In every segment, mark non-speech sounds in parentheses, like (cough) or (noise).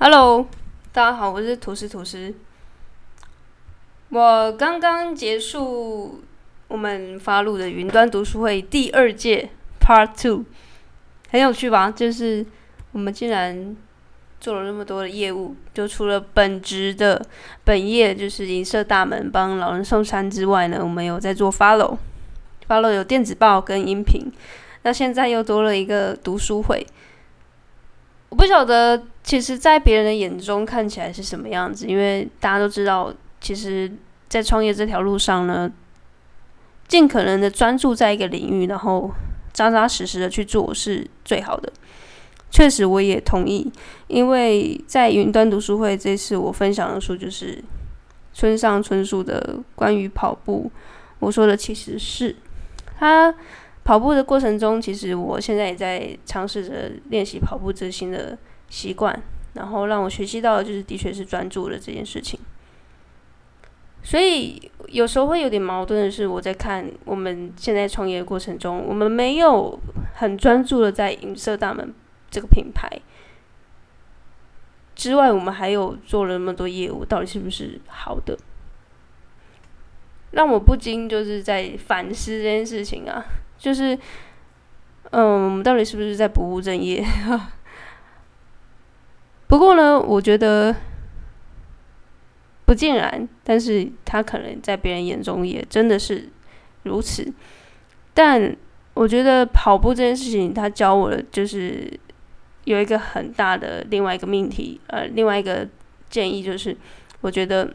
Hello，大家好，我是吐司吐司。我刚刚结束我们发录的云端读书会第二届 Part Two，很有趣吧？就是我们竟然做了那么多的业务，就除了本职的本业就是银色大门帮老人送餐之外呢，我们有在做 Follow，Follow 有电子报跟音频，那现在又多了一个读书会。我不晓得，其实，在别人的眼中看起来是什么样子，因为大家都知道，其实，在创业这条路上呢，尽可能的专注在一个领域，然后扎扎实实的去做是最好的。确实，我也同意，因为在云端读书会这次我分享的书就是村上春树的关于跑步。我说的其实是他。跑步的过程中，其实我现在也在尝试着练习跑步这新的习惯，然后让我学习到的就是，的确是专注的这件事情。所以有时候会有点矛盾的是，我在看我们现在创业的过程中，我们没有很专注的在银色大门这个品牌之外，我们还有做了那么多业务，到底是不是好的？让我不禁就是在反思这件事情啊。就是，嗯，我们到底是不是在不务正业？(laughs) 不过呢，我觉得不尽然，但是他可能在别人眼中也真的是如此。但我觉得跑步这件事情，他教我的就是有一个很大的另外一个命题，呃，另外一个建议就是，我觉得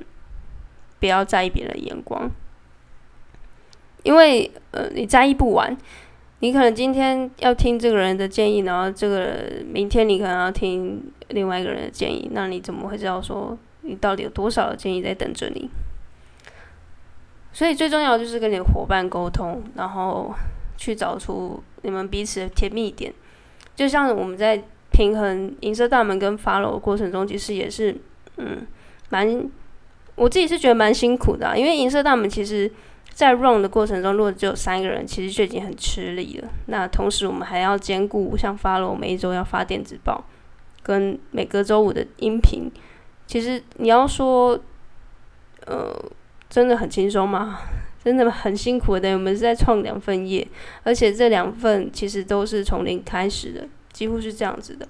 不要在意别人的眼光。因为呃，你在意不完，你可能今天要听这个人的建议，然后这个明天你可能要听另外一个人的建议，那你怎么会知道说你到底有多少的建议在等着你？所以最重要就是跟你的伙伴沟通，然后去找出你们彼此的甜蜜点。就像我们在平衡银色大门跟法罗的过程中，其实也是嗯，蛮我自己是觉得蛮辛苦的，因为银色大门其实。在 run 的过程中，如果只有三个人，其实就已经很吃力了。那同时，我们还要兼顾像发了，我每一周要发电子报，跟每个周五的音频。其实你要说，呃，真的很轻松吗？(laughs) 真的很辛苦的。我们是在创两份业，而且这两份其实都是从零开始的，几乎是这样子的。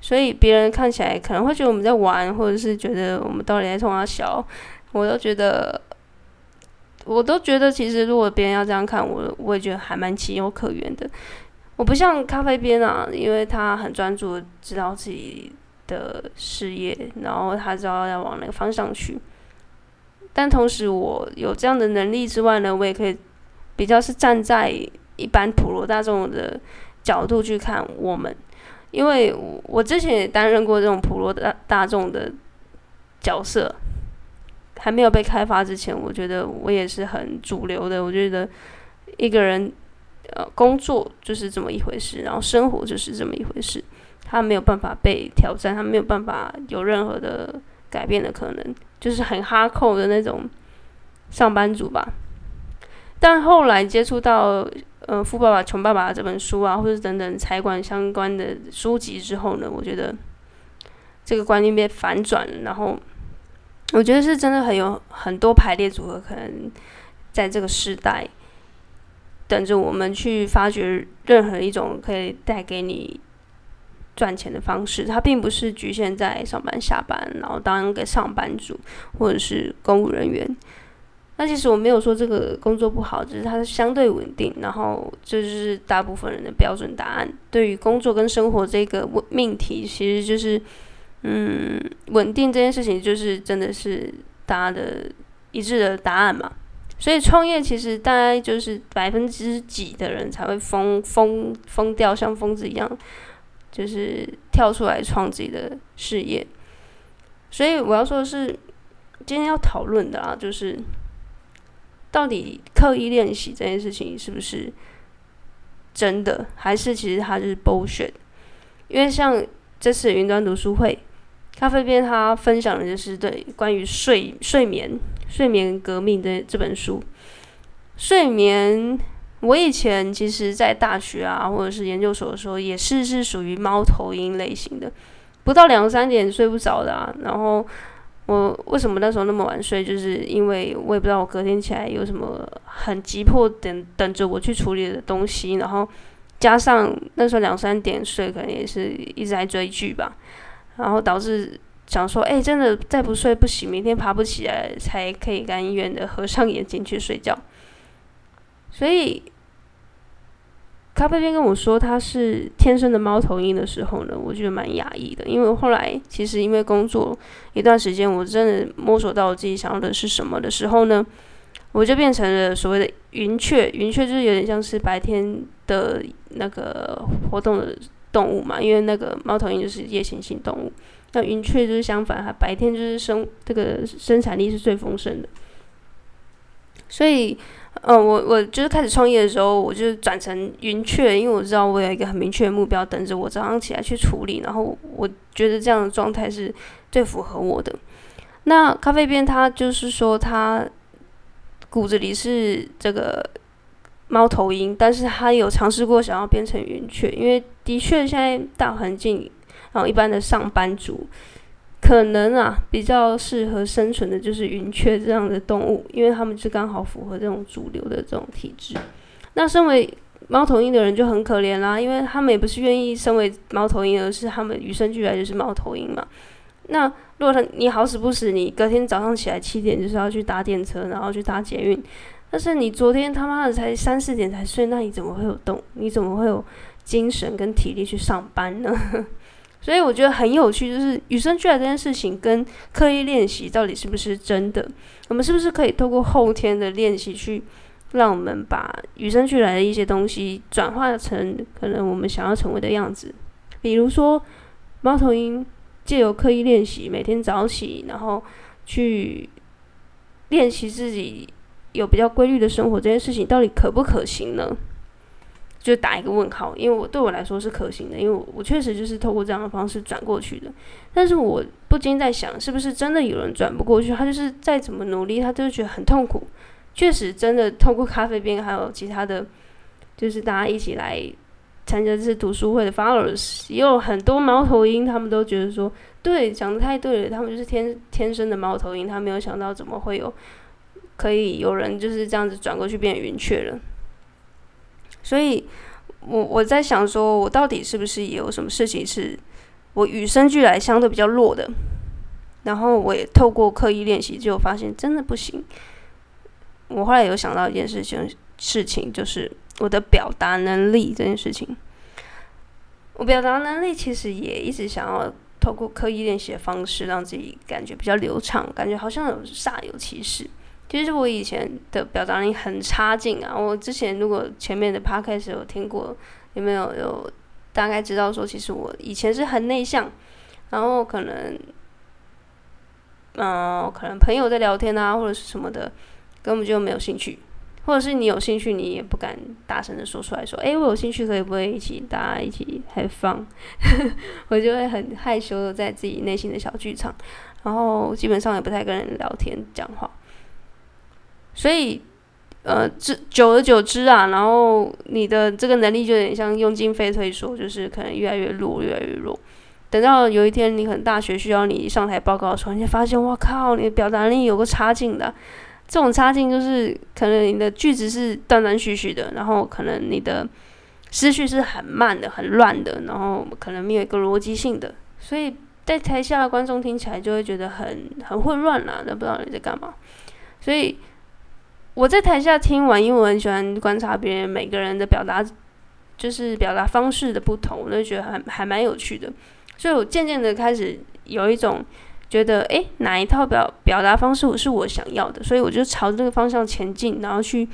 所以别人看起来可能会觉得我们在玩，或者是觉得我们到底在冲他笑，我都觉得。我都觉得，其实如果别人要这样看我，我也觉得还蛮情有可原的。我不像咖啡边啊，因为他很专注，知道自己的事业，然后他知道要往哪个方向去。但同时，我有这样的能力之外呢，我也可以比较是站在一般普罗大众的角度去看我们，因为我之前也担任过这种普罗大大众的角色。还没有被开发之前，我觉得我也是很主流的。我觉得一个人呃工作就是这么一回事，然后生活就是这么一回事，他没有办法被挑战，他没有办法有任何的改变的可能，就是很哈扣的那种上班族吧。但后来接触到呃《富爸爸穷爸爸》这本书啊，或者等等财管相关的书籍之后呢，我觉得这个观念被反转，然后。我觉得是真的很有很多排列组合，可能在这个时代等着我们去发掘任何一种可以带给你赚钱的方式。它并不是局限在上班下班，然后当个上班族或者是公务人员。那其实我没有说这个工作不好，只是它是相对稳定。然后这就是大部分人的标准答案。对于工作跟生活这个命题，其实就是。嗯，稳定这件事情就是真的是大家的一致的答案嘛。所以创业其实大概就是百分之几的人才会疯疯疯掉，像疯子一样，就是跳出来创自己的事业。所以我要说的是，今天要讨论的啊，就是到底刻意练习这件事情是不是真的，还是其实它就是 bullshit？因为像这次云端读书会。咖啡边他分享的就是对关于睡睡眠睡眠革命的这本书。睡眠，我以前其实在大学啊或者是研究所的时候，也是是属于猫头鹰类型的，不到两三点睡不着的啊。然后我为什么那时候那么晚睡，就是因为我也不知道我隔天起来有什么很急迫等等着我去处理的东西，然后加上那时候两三点睡，可能也是一直在追剧吧，然后导致。想说，哎，真的再不睡不行，明天爬不起来，才可以甘愿的合上眼睛去睡觉。所以，咖啡边跟我说他是天生的猫头鹰的时候呢，我觉得蛮压抑的。因为后来其实因为工作一段时间，我真的摸索到我自己想要的是什么的时候呢，我就变成了所谓的云雀。云雀就是有点像是白天的那个活动的动物嘛，因为那个猫头鹰就是夜行性动物。那云雀就是相反，它白天就是生这个生产力是最丰盛的。所以，呃，我我就是开始创业的时候，我就转成云雀，因为我知道我有一个很明确的目标等着我早上起来去处理。然后我觉得这样的状态是最符合我的。那咖啡边他就是说他骨子里是这个猫头鹰，但是他有尝试过想要变成云雀，因为的确现在大环境。然后一般的上班族，可能啊比较适合生存的就是云雀这样的动物，因为他们是刚好符合这种主流的这种体质。那身为猫头鹰的人就很可怜啦，因为他们也不是愿意身为猫头鹰，而是他们与生俱来就是猫头鹰嘛。那如果他你好死不死，你隔天早上起来七点就是要去搭电车，然后去搭捷运，但是你昨天他妈的才三四点才睡，那你怎么会有动？你怎么会有精神跟体力去上班呢？(laughs) 所以我觉得很有趣，就是与生俱来这件事情跟刻意练习到底是不是真的？我们是不是可以透过后天的练习去让我们把与生俱来的一些东西转化成可能我们想要成为的样子？比如说，猫头鹰借由刻意练习，每天早起，然后去练习自己有比较规律的生活，这件事情到底可不可行呢？就打一个问号，因为我对我来说是可行的，因为我我确实就是透过这样的方式转过去的。但是我不禁在想，是不是真的有人转不过去？他就是再怎么努力，他都觉得很痛苦。确实，真的透过咖啡边还有其他的，就是大家一起来参加这次读书会的 followers，也有很多猫头鹰，他们都觉得说，对，讲的太对了，他们就是天天生的猫头鹰，他没有想到怎么会有可以有人就是这样子转过去变云雀了。所以，我我在想，说我到底是不是有什么事情是我与生俱来相对比较弱的？然后我也透过刻意练习，就发现真的不行。我后来有想到一件事情，事情就是我的表达能力这件事情。我表达能力其实也一直想要透过刻意练习的方式，让自己感觉比较流畅，感觉好像有煞有其事。其实我以前的表达力很差劲啊！我之前如果前面的 p o d c a 有听过，有没有有大概知道说，其实我以前是很内向，然后可能，嗯，可能朋友在聊天啊，或者是什么的，根本就没有兴趣，或者是你有兴趣，你也不敢大声的说出来说，哎，我有兴趣，可以不可以一起大家一起 have fun？(laughs) 我就会很害羞的在自己内心的小剧场，然后基本上也不太跟人聊天讲话。所以，呃，这久而久之啊，然后你的这个能力就有点像用进废退缩，就是可能越来越弱，越来越弱。等到有一天你可能大学需要你上台报告的时候，你发现，哇靠，你的表达力有个差劲的。这种差劲就是可能你的句子是断断续续的，然后可能你的思绪是很慢的、很乱的，然后可能没有一个逻辑性的，所以在台下的观众听起来就会觉得很很混乱啦，都不知道你在干嘛。所以。我在台下听完，因为我很喜欢观察别人每个人的表达，就是表达方式的不同，我就觉得还还蛮有趣的。所以我渐渐的开始有一种觉得，诶，哪一套表表达方式是我想要的，所以我就朝这个方向前进，然后去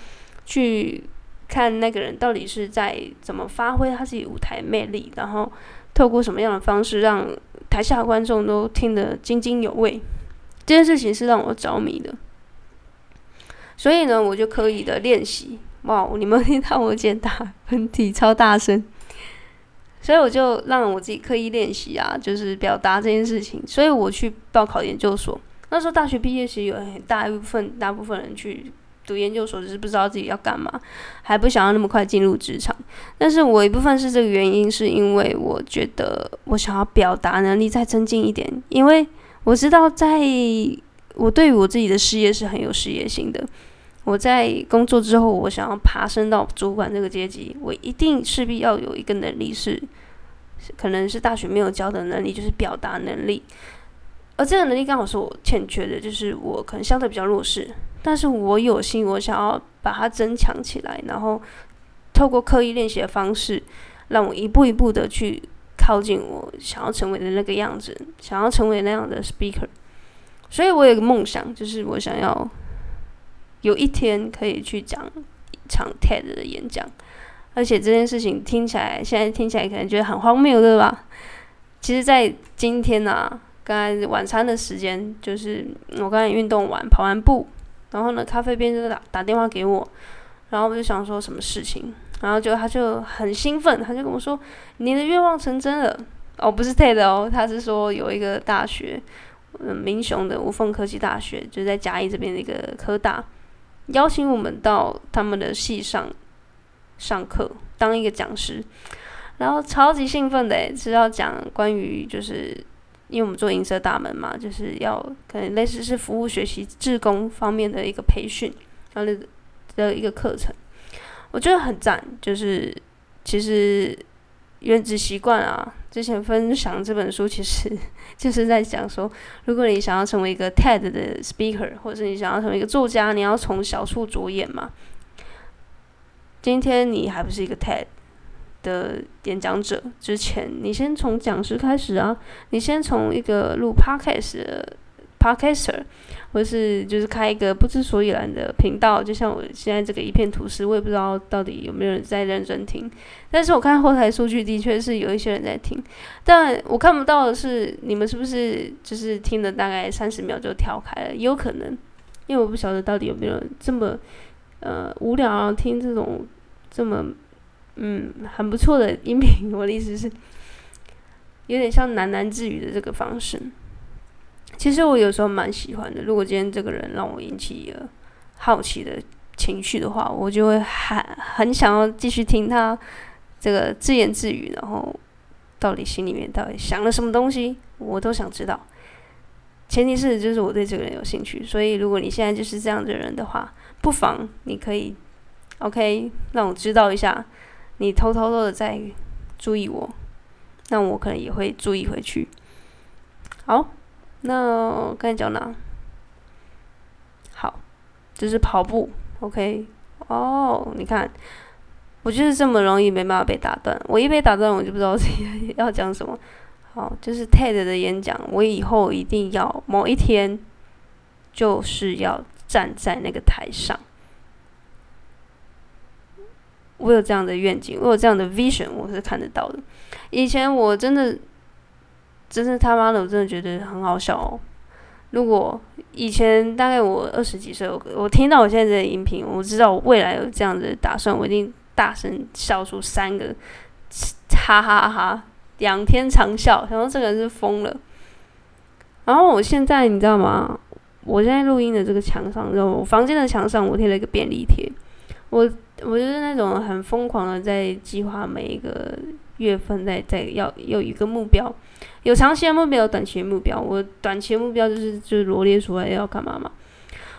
去看那个人到底是在怎么发挥他自己舞台魅力，然后透过什么样的方式让台下观众都听得津津有味。这件事情是让我着迷的。所以呢，我就刻意的练习。哇，你们听到我今天打喷嚏超大声，所以我就让我自己刻意练习啊，就是表达这件事情。所以我去报考研究所，那时候大学毕业时有很大一部分大部分人去读研究所，只是不知道自己要干嘛，还不想要那么快进入职场。但是我一部分是这个原因，是因为我觉得我想要表达能力再增进一点，因为我知道在我对于我自己的事业是很有事业心的。我在工作之后，我想要爬升到主管这个阶级，我一定势必要有一个能力是，可能是大学没有教的能力，就是表达能力。而这个能力刚好是我欠缺的，就是我可能相对比较弱势。但是我有心，我想要把它增强起来，然后透过刻意练习的方式，让我一步一步的去靠近我想要成为的那个样子，想要成为那样的 speaker。所以我有个梦想，就是我想要有一天可以去讲一场 TED 的演讲，而且这件事情听起来，现在听起来可能觉得很荒谬，对吧？其实，在今天呢，刚才晚餐的时间，就是我刚才运动完，跑完步。然后呢，咖啡边就打打电话给我，然后我就想说什么事情，然后就他就很兴奋，他就跟我说：“你的愿望成真了。”哦，不是 (laughs) TED 哦，他是说有一个大学，嗯，民雄的无缝科技大学，就在嘉义这边的一个科大，邀请我们到他们的系上上课，当一个讲师，然后超级兴奋的诶，是要讲关于就是。因为我们做银色大门嘛，就是要可能类似是服务学习、志工方面的一个培训，然后的一个课程，我觉得很赞。就是其实原子习惯啊，之前分享这本书，其实 (laughs) 就是在讲说，如果你想要成为一个 TED 的 speaker，或者是你想要成为一个作家，你要从小处着眼嘛。今天你还不是一个 TED。的演讲者之前，你先从讲师开始啊，你先从一个录 podcast 的 podcaster，或是就是开一个不知所以然的频道，就像我现在这个一片吐司，我也不知道到底有没有人在认真听。但是我看后台数据，的确是有一些人在听，但我看不到的是你们是不是就是听了大概三十秒就跳开了？也有可能，因为我不晓得到底有没有人这么呃无聊听这种这么。嗯，很不错的音频。(laughs) 我的意思是，有点像喃喃自语的这个方式。其实我有时候蛮喜欢的。如果今天这个人让我引起了好奇的情绪的话，我就会很很想要继续听他这个自言自语，然后到底心里面到底想了什么东西，我都想知道。前提是就是我对这个人有兴趣。所以如果你现在就是这样的人的话，不妨你可以 OK 让我知道一下。你偷偷的在注意我，那我可能也会注意回去。好，那刚才讲哪？好，就是跑步。OK，哦，你看，我就是这么容易没办法被打断。我一被打断，我就不知道自己 (laughs) 要讲什么。好，就是 TED 的演讲，我以后一定要某一天，就是要站在那个台上。我有这样的愿景，我有这样的 vision，我是看得到的。以前我真的，真是他妈的，我真的觉得很好笑哦。如果以前大概我二十几岁，我我听到我现在的音频，我知道我未来有这样的打算，我一定大声笑出三个哈哈哈，仰天长笑，想说这个人是疯了。然后我现在你知道吗？我现在录音的这个墙上，就我房间的墙上，我贴了一个便利贴，我。我就是那种很疯狂的，在计划每一个月份，在在要有一个目标，有长期的目标，有短期的目标。我短期的目标就是就是罗列出来要干嘛嘛。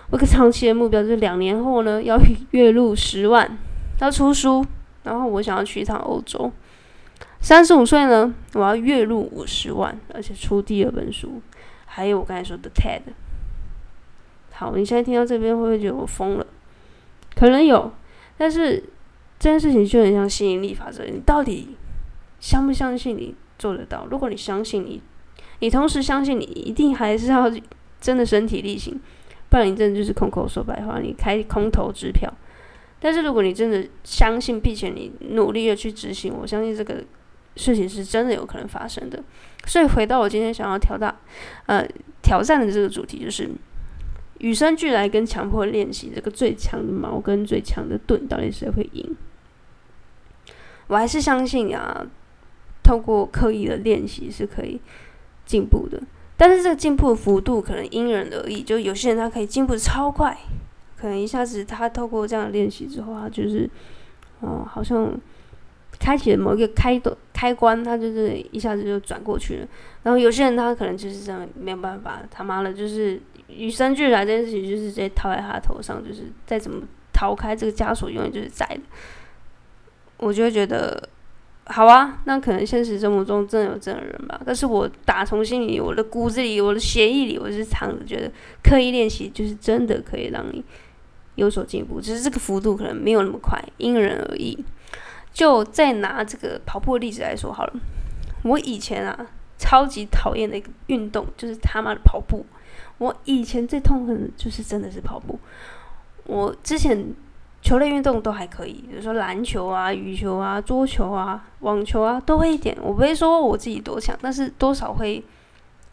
我个长期的目标就是两年后呢，要月入十万，要出书，然后我想要去一趟欧洲。三十五岁呢，我要月入五十万，而且出第二本书，还有我刚才说的 TED。好，你现在听到这边会不会觉得我疯了？可能有。但是这件事情就很像吸引力法则，你到底相不相信你做得到？如果你相信你，你同时相信你一定还是要 (laughs) 真的身体力行，不然你真的就是空口说白话，你开空头支票。但是如果你真的相信，并且你努力的去执行，我相信这个事情是真的有可能发生的。所以回到我今天想要挑大呃挑战的这个主题，就是。与生俱来跟强迫练习，这个最强的矛跟最强的盾，到底谁会赢？我还是相信啊，透过刻意的练习是可以进步的。但是这个进步的幅度可能因人而异，就有些人他可以进步的超快，可能一下子他透过这样的练习之后，他就是，哦，好像开启了某一个开的开关，他就是一下子就转过去了。然后有些人他可能就是这样没有办法，他妈的，就是与生俱来这件事情就是直接套在他头上，就是再怎么逃开这个枷锁，永远就是在的。我就会觉得。好啊，那可能现实生活中真的有这样的人吧。但是我打从心里，我的骨子里，我的血液里，我是藏着觉得刻意练习就是真的可以让你有所进步。只是这个幅度可能没有那么快，因人而异。就再拿这个跑步的例子来说好了，我以前啊超级讨厌的一个运动就是他妈的跑步。我以前最痛恨的就是真的是跑步。我之前。球类运动都还可以，比如说篮球啊、羽球啊、桌球啊、网球啊，都会一点。我不会说我自己多强，但是多少会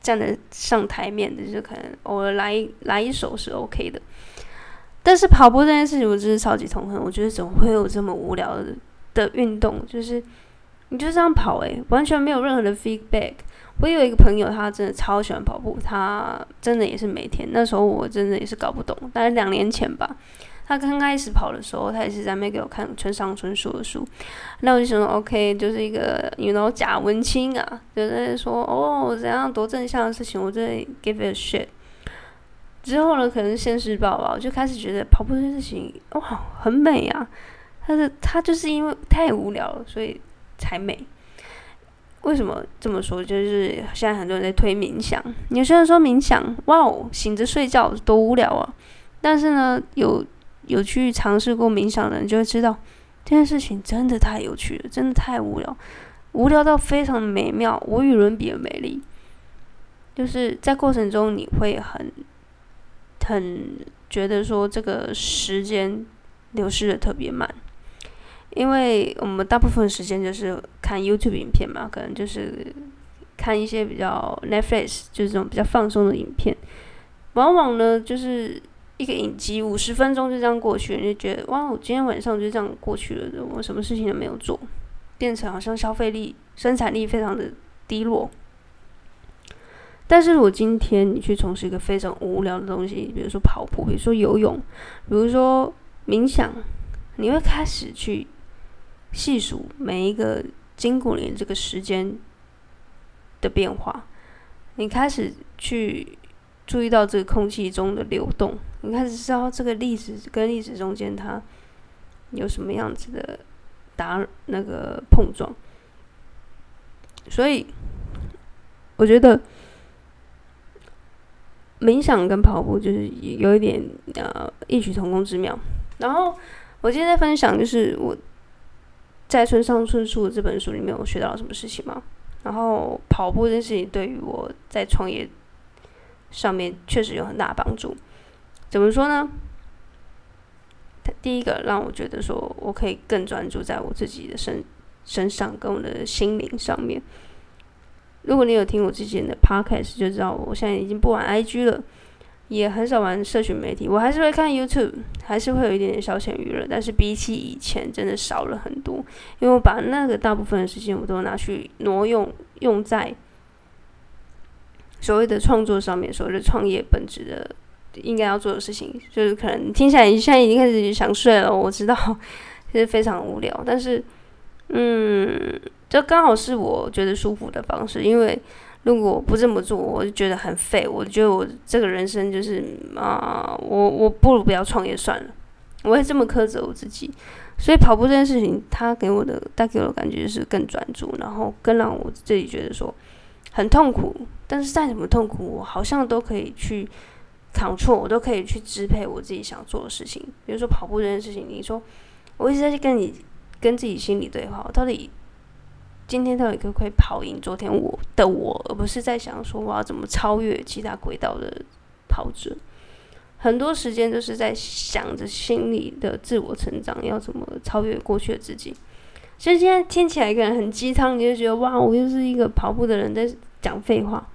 站得上台面的，就是可能偶尔来来一手是 OK 的。但是跑步这件事情，我真是超级痛恨。我觉得怎么会有这么无聊的的运动？就是你就这样跑，诶，完全没有任何的 feedback。我有一个朋友，他真的超喜欢跑步，他真的也是每天。那时候我真的也是搞不懂，大概两年前吧。他刚开始跑的时候，他也是在那边给我看村上春树的书，那我就想说，OK，就是一个，you know，假文青啊，就在说，哦，怎样多正向的事情，我在 give it a shit。之后呢，可能现实报吧，我就开始觉得跑步这件事情，哇，很美啊。但是他就是因为太无聊了，所以才美。为什么这么说？就是现在很多人在推冥想，有些人说冥想，哇哦，醒着睡觉多无聊啊。但是呢，有。有去尝试过冥想的人就会知道，这件事情真的太有趣了，真的太无聊，无聊到非常美妙，无与伦比的美丽。就是在过程中你会很很觉得说这个时间流逝的特别慢，因为我们大部分时间就是看 YouTube 影片嘛，可能就是看一些比较 Netflix 就是这种比较放松的影片，往往呢就是。一个影集五十分钟就这样过去，你就觉得哇，我今天晚上就这样过去了，我什么事情都没有做，变成好像消费力、生产力非常的低落。但是如果今天你去从事一个非常无聊的东西，比如说跑步，比如说游泳，比如说冥想，你会开始去细数每一个经过你这个时间的变化，你开始去。注意到这个空气中的流动，你开始知道这个粒子跟粒子中间它有什么样子的打那个碰撞，所以我觉得冥想跟跑步就是有一点呃异曲同工之妙。然后我今天在分享，就是我在村上春树这本书里面，我学到了什么事情吗？然后跑步这件事情对于我在创业。上面确实有很大的帮助。怎么说呢？第一个让我觉得说我可以更专注在我自己的身身上，跟我的心灵上面。如果你有听我之前的 podcast，就知道我现在已经不玩 IG 了，也很少玩社群媒体。我还是会看 YouTube，还是会有一点点消遣娱乐，但是比起以前真的少了很多。因为我把那个大部分的时间我都拿去挪用用在。所谓的创作上面，所谓的创业本质的应该要做的事情，就是可能听起来你现在已经开始想睡了。我知道，(laughs) 其实非常无聊，但是，嗯，这刚好是我觉得舒服的方式。因为如果不这么做，我就觉得很废。我觉得我这个人生就是啊，我我不如不要创业算了。我会这么苛责我自己。所以跑步这件事情，它给我的带给我的感觉是更专注，然后更让我自己觉得说。很痛苦，但是再怎么痛苦，我好像都可以去扛错，我都可以去支配我自己想做的事情。比如说跑步这件事情，你说我一直在跟你跟自己心里对话，到底今天到底可不可以跑赢昨天我的我，而不是在想说我要怎么超越其他轨道的跑者。很多时间都是在想着心里的自我成长，要怎么超越过去的自己。其实现在听起来一个人很鸡汤，你就觉得哇，我又是一个跑步的人在讲废话。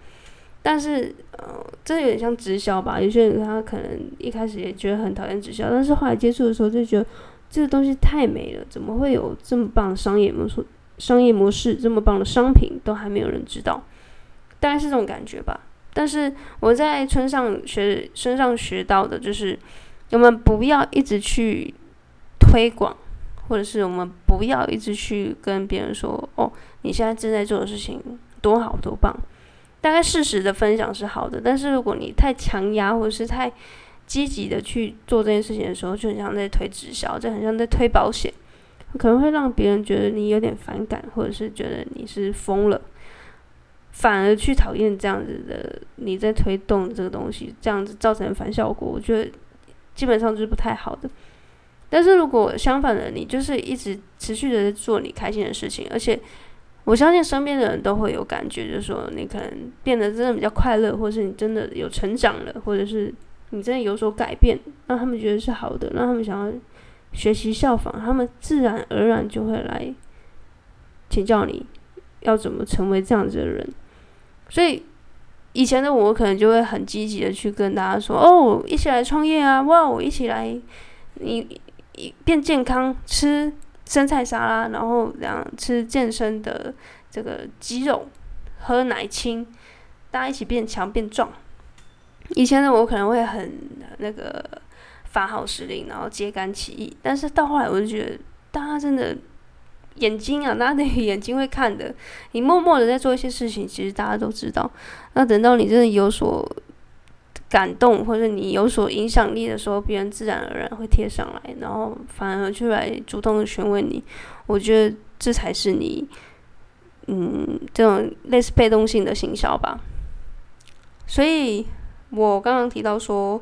但是，呃，这有点像直销吧？有些人他可能一开始也觉得很讨厌直销，但是后来接触的时候就觉得这个东西太美了，怎么会有这么棒的商业模式？商业模式这么棒的商品都还没有人知道，大概是这种感觉吧。但是我在村上学身上学到的就是，我们不要一直去推广，或者是我们不要一直去跟别人说：“哦，你现在正在做的事情多好多棒。”大概事实的分享是好的，但是如果你太强压，或者是太积极的去做这件事情的时候，就很像在推直销，就很像在推保险，可能会让别人觉得你有点反感，或者是觉得你是疯了，反而去讨厌这样子的你在推动这个东西，这样子造成反效果，我觉得基本上就是不太好的。但是如果相反的，你就是一直持续的做你开心的事情，而且。我相信身边的人都会有感觉，就是说你可能变得真的比较快乐，或者是你真的有成长了，或者是你真的有所改变，让他们觉得是好的，让他们想要学习效仿，他们自然而然就会来请教你要怎么成为这样子的人。所以以前的我可能就会很积极的去跟大家说：“哦，一起来创业啊！哇，我一起来，你变健康吃。”生菜沙拉，然后这样吃健身的这个肌肉，喝奶清，大家一起变强变壮。以前的我可能会很那个发号施令，然后揭竿起义。但是到后来，我就觉得大家真的眼睛啊，大家的眼睛会看的。你默默的在做一些事情，其实大家都知道。那等到你真的有所感动或者你有所影响力的时候，别人自然而然会贴上来，然后反而就来主动的询问你。我觉得这才是你，嗯，这种类似被动性的行销吧。所以我刚刚提到说，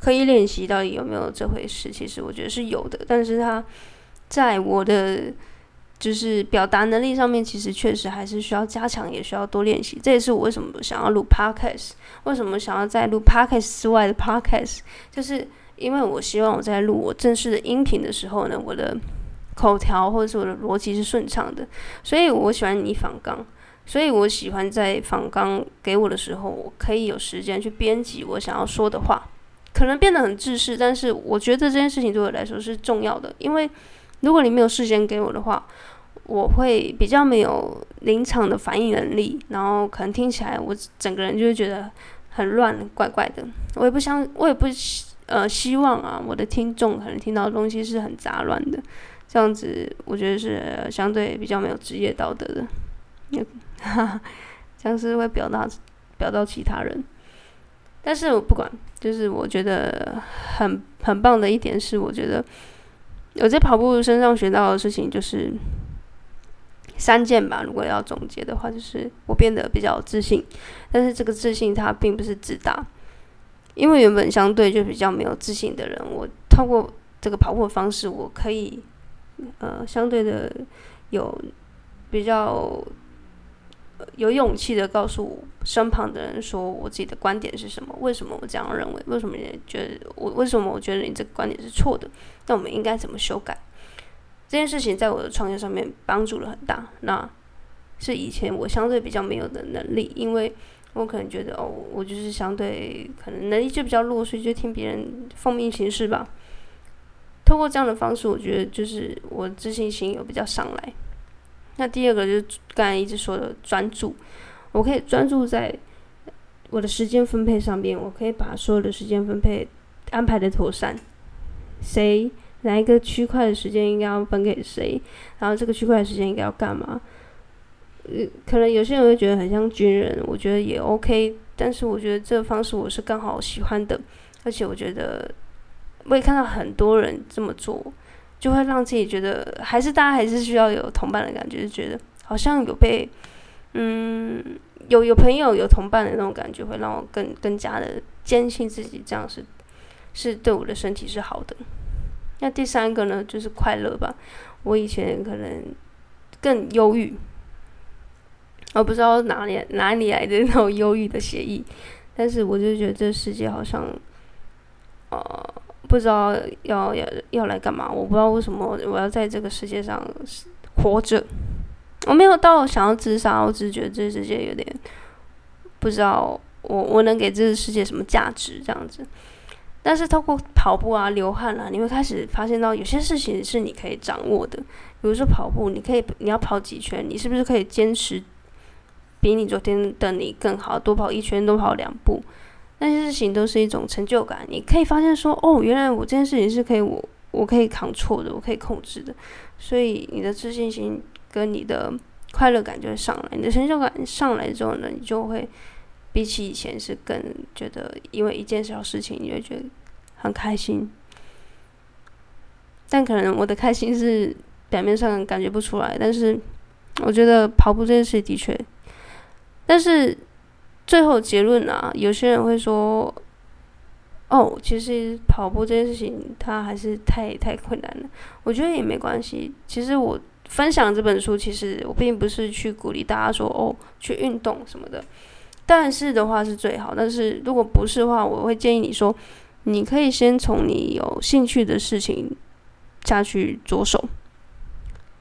刻意练习到底有没有这回事？其实我觉得是有的，但是它在我的。就是表达能力上面，其实确实还是需要加强，也需要多练习。这也是我为什么想要录 podcast，为什么想要在录 podcast 之外的 podcast，就是因为我希望我在录我正式的音频的时候呢，我的口条或者是我的逻辑是顺畅的。所以我喜欢你仿纲，所以我喜欢在仿纲给我的时候，我可以有时间去编辑我想要说的话，可能变得很自式，但是我觉得这件事情对我来说是重要的，因为。如果你没有事先给我的话，我会比较没有临场的反应能力，然后可能听起来我整个人就会觉得很乱、怪怪的。我也不想，我也不呃希望啊，我的听众可能听到的东西是很杂乱的，这样子我觉得是相对比较没有职业道德的，(laughs) 这样是会表达表到其他人。但是我不管，就是我觉得很很棒的一点是，我觉得。我在跑步身上学到的事情就是三件吧。如果要总结的话，就是我变得比较自信，但是这个自信它并不是自大，因为原本相对就比较没有自信的人，我透过这个跑步的方式，我可以呃相对的有比较。有勇气的告诉身旁的人说我自己的观点是什么？为什么我这样认为？为什么你觉得我？为什么我觉得你这个观点是错的？那我们应该怎么修改？这件事情在我的创业上面帮助了很大。那是以前我相对比较没有的能力，因为我可能觉得哦，我就是相对可能能力就比较弱，所以就听别人奉命行事吧。通过这样的方式，我觉得就是我自信心有比较上来。那第二个就是刚才一直说的专注，我可以专注在我的时间分配上面，我可以把所有的时间分配安排的妥善，谁哪一个区块的时间应该要分给谁，然后这个区块的时间应该要干嘛？呃，可能有些人会觉得很像军人，我觉得也 OK，但是我觉得这个方式我是刚好喜欢的，而且我觉得我也看到很多人这么做。就会让自己觉得，还是大家还是需要有同伴的感觉，就觉得好像有被，嗯，有有朋友有同伴的那种感觉，会让我更更加的坚信自己这样是是对我的身体是好的。那第三个呢，就是快乐吧。我以前可能更忧郁，我不知道哪里哪里来的那种忧郁的协议，但是我就觉得这世界好像，呃。不知道要要要来干嘛？我不知道为什么我要在这个世界上活着。我没有到想要自杀，我只是觉得这世界有点不知道我我能给这个世界什么价值这样子。但是透过跑步啊、流汗啊，你会开始发现到有些事情是你可以掌握的。比如说跑步，你可以你要跑几圈，你是不是可以坚持比你昨天的你更好，多跑一圈，多跑两步？那些事情都是一种成就感。你可以发现说，哦，原来我这件事情是可以我我可以扛错的，我可以控制的。所以你的自信心跟你的快乐感就会上来，你的成就感上来之后呢，你就会比起以前是更觉得，因为一件小事情，你会觉得很开心。但可能我的开心是表面上感觉不出来，但是我觉得跑步这件事的确，但是最后结论啊，有些人会说，哦，其实跑步这件事情它还是太太困难了。我觉得也没关系。其实我分享这本书，其实我并不是去鼓励大家说哦去运动什么的，但是的话是最好。但是如果不是的话，我会建议你说，你可以先从你有兴趣的事情。下去着手，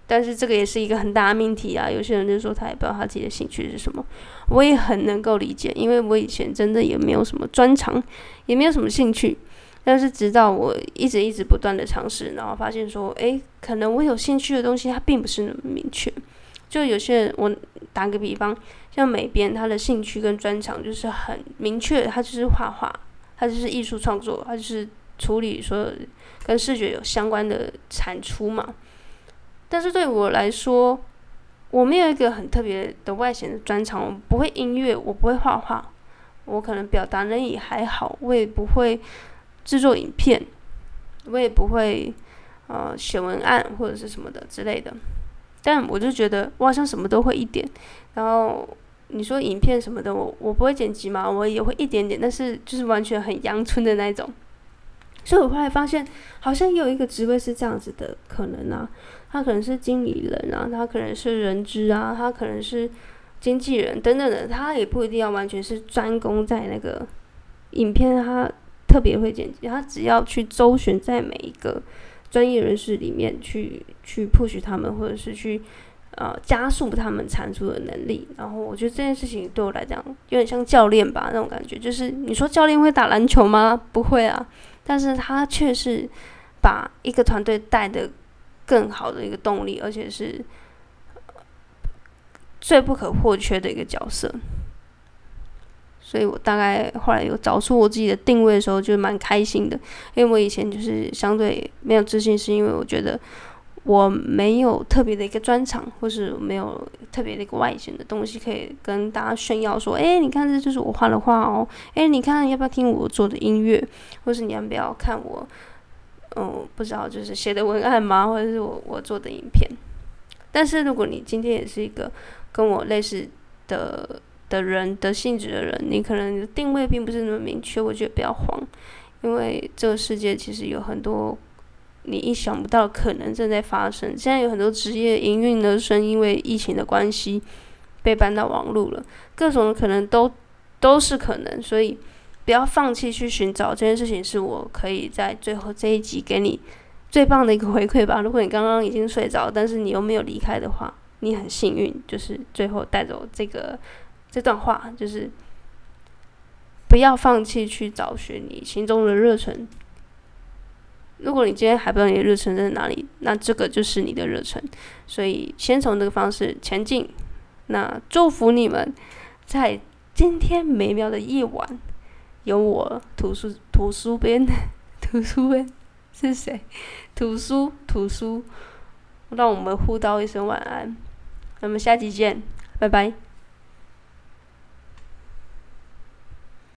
但是这个也是一个很大的命题啊！有些人就说他也不知道他自己的兴趣是什么，我也很能够理解，因为我以前真的也没有什么专长，也没有什么兴趣。但是直到我一直一直不断的尝试，然后发现说，诶，可能我有兴趣的东西它并不是那么明确。就有些人，我打个比方，像美编，他的兴趣跟专长就是很明确，他就是画画，他就是艺术创作，他就是处理所有。跟视觉有相关的产出嘛？但是对我来说，我没有一个很特别的外显的专长。我不会音乐，我不会画画，我可能表达能力还好，我也不会制作影片，我也不会呃写文案或者是什么的之类的。但我就觉得我好像什么都会一点。然后你说影片什么的，我我不会剪辑嘛，我也会一点点，但是就是完全很阳春的那种。所以我后来发现，好像也有一个职位是这样子的可能啊，他可能是经理人啊，他可能是人资啊，他可能是经纪人等等的，他也不一定要完全是专攻在那个影片，他特别会剪辑，他只要去周旋在每一个专业人士里面去去 push 他们，或者是去呃加速他们产出的能力。然后我觉得这件事情对我来讲有点像教练吧，那种感觉，就是你说教练会打篮球吗？不会啊。但是他却是把一个团队带的更好的一个动力，而且是最不可或缺的一个角色。所以我大概后来有找出我自己的定位的时候，就蛮开心的。因为我以前就是相对没有自信，是因为我觉得我没有特别的一个专长，或是没有特别的一个外显的东西可以跟大家炫耀说：“哎，你看，这就是我画的画哦。”哎，你看，要不要听我做的音乐？或是你要不要看我，嗯，不知道就是写的文案吗？或者是我我做的影片？但是如果你今天也是一个跟我类似的的人的性质的人，你可能定位并不是那么明确，我觉得不要慌，因为这个世界其实有很多你意想不到可能正在发生。现在有很多职业营运呢，是因为疫情的关系被搬到网络了，各种可能都都是可能，所以。不要放弃去寻找这件事情，是我可以在最后这一集给你最棒的一个回馈吧。如果你刚刚已经睡着，但是你又没有离开的话，你很幸运，就是最后带走这个这段话，就是不要放弃去找寻你心中的热忱。如果你今天还不知道你的热忱在哪里，那这个就是你的热忱。所以先从这个方式前进。那祝福你们在今天美妙的夜晚。有我图书图书编 (laughs) 图书编是谁？图书图书，让我们互道一声晚安。那么下集见，拜拜。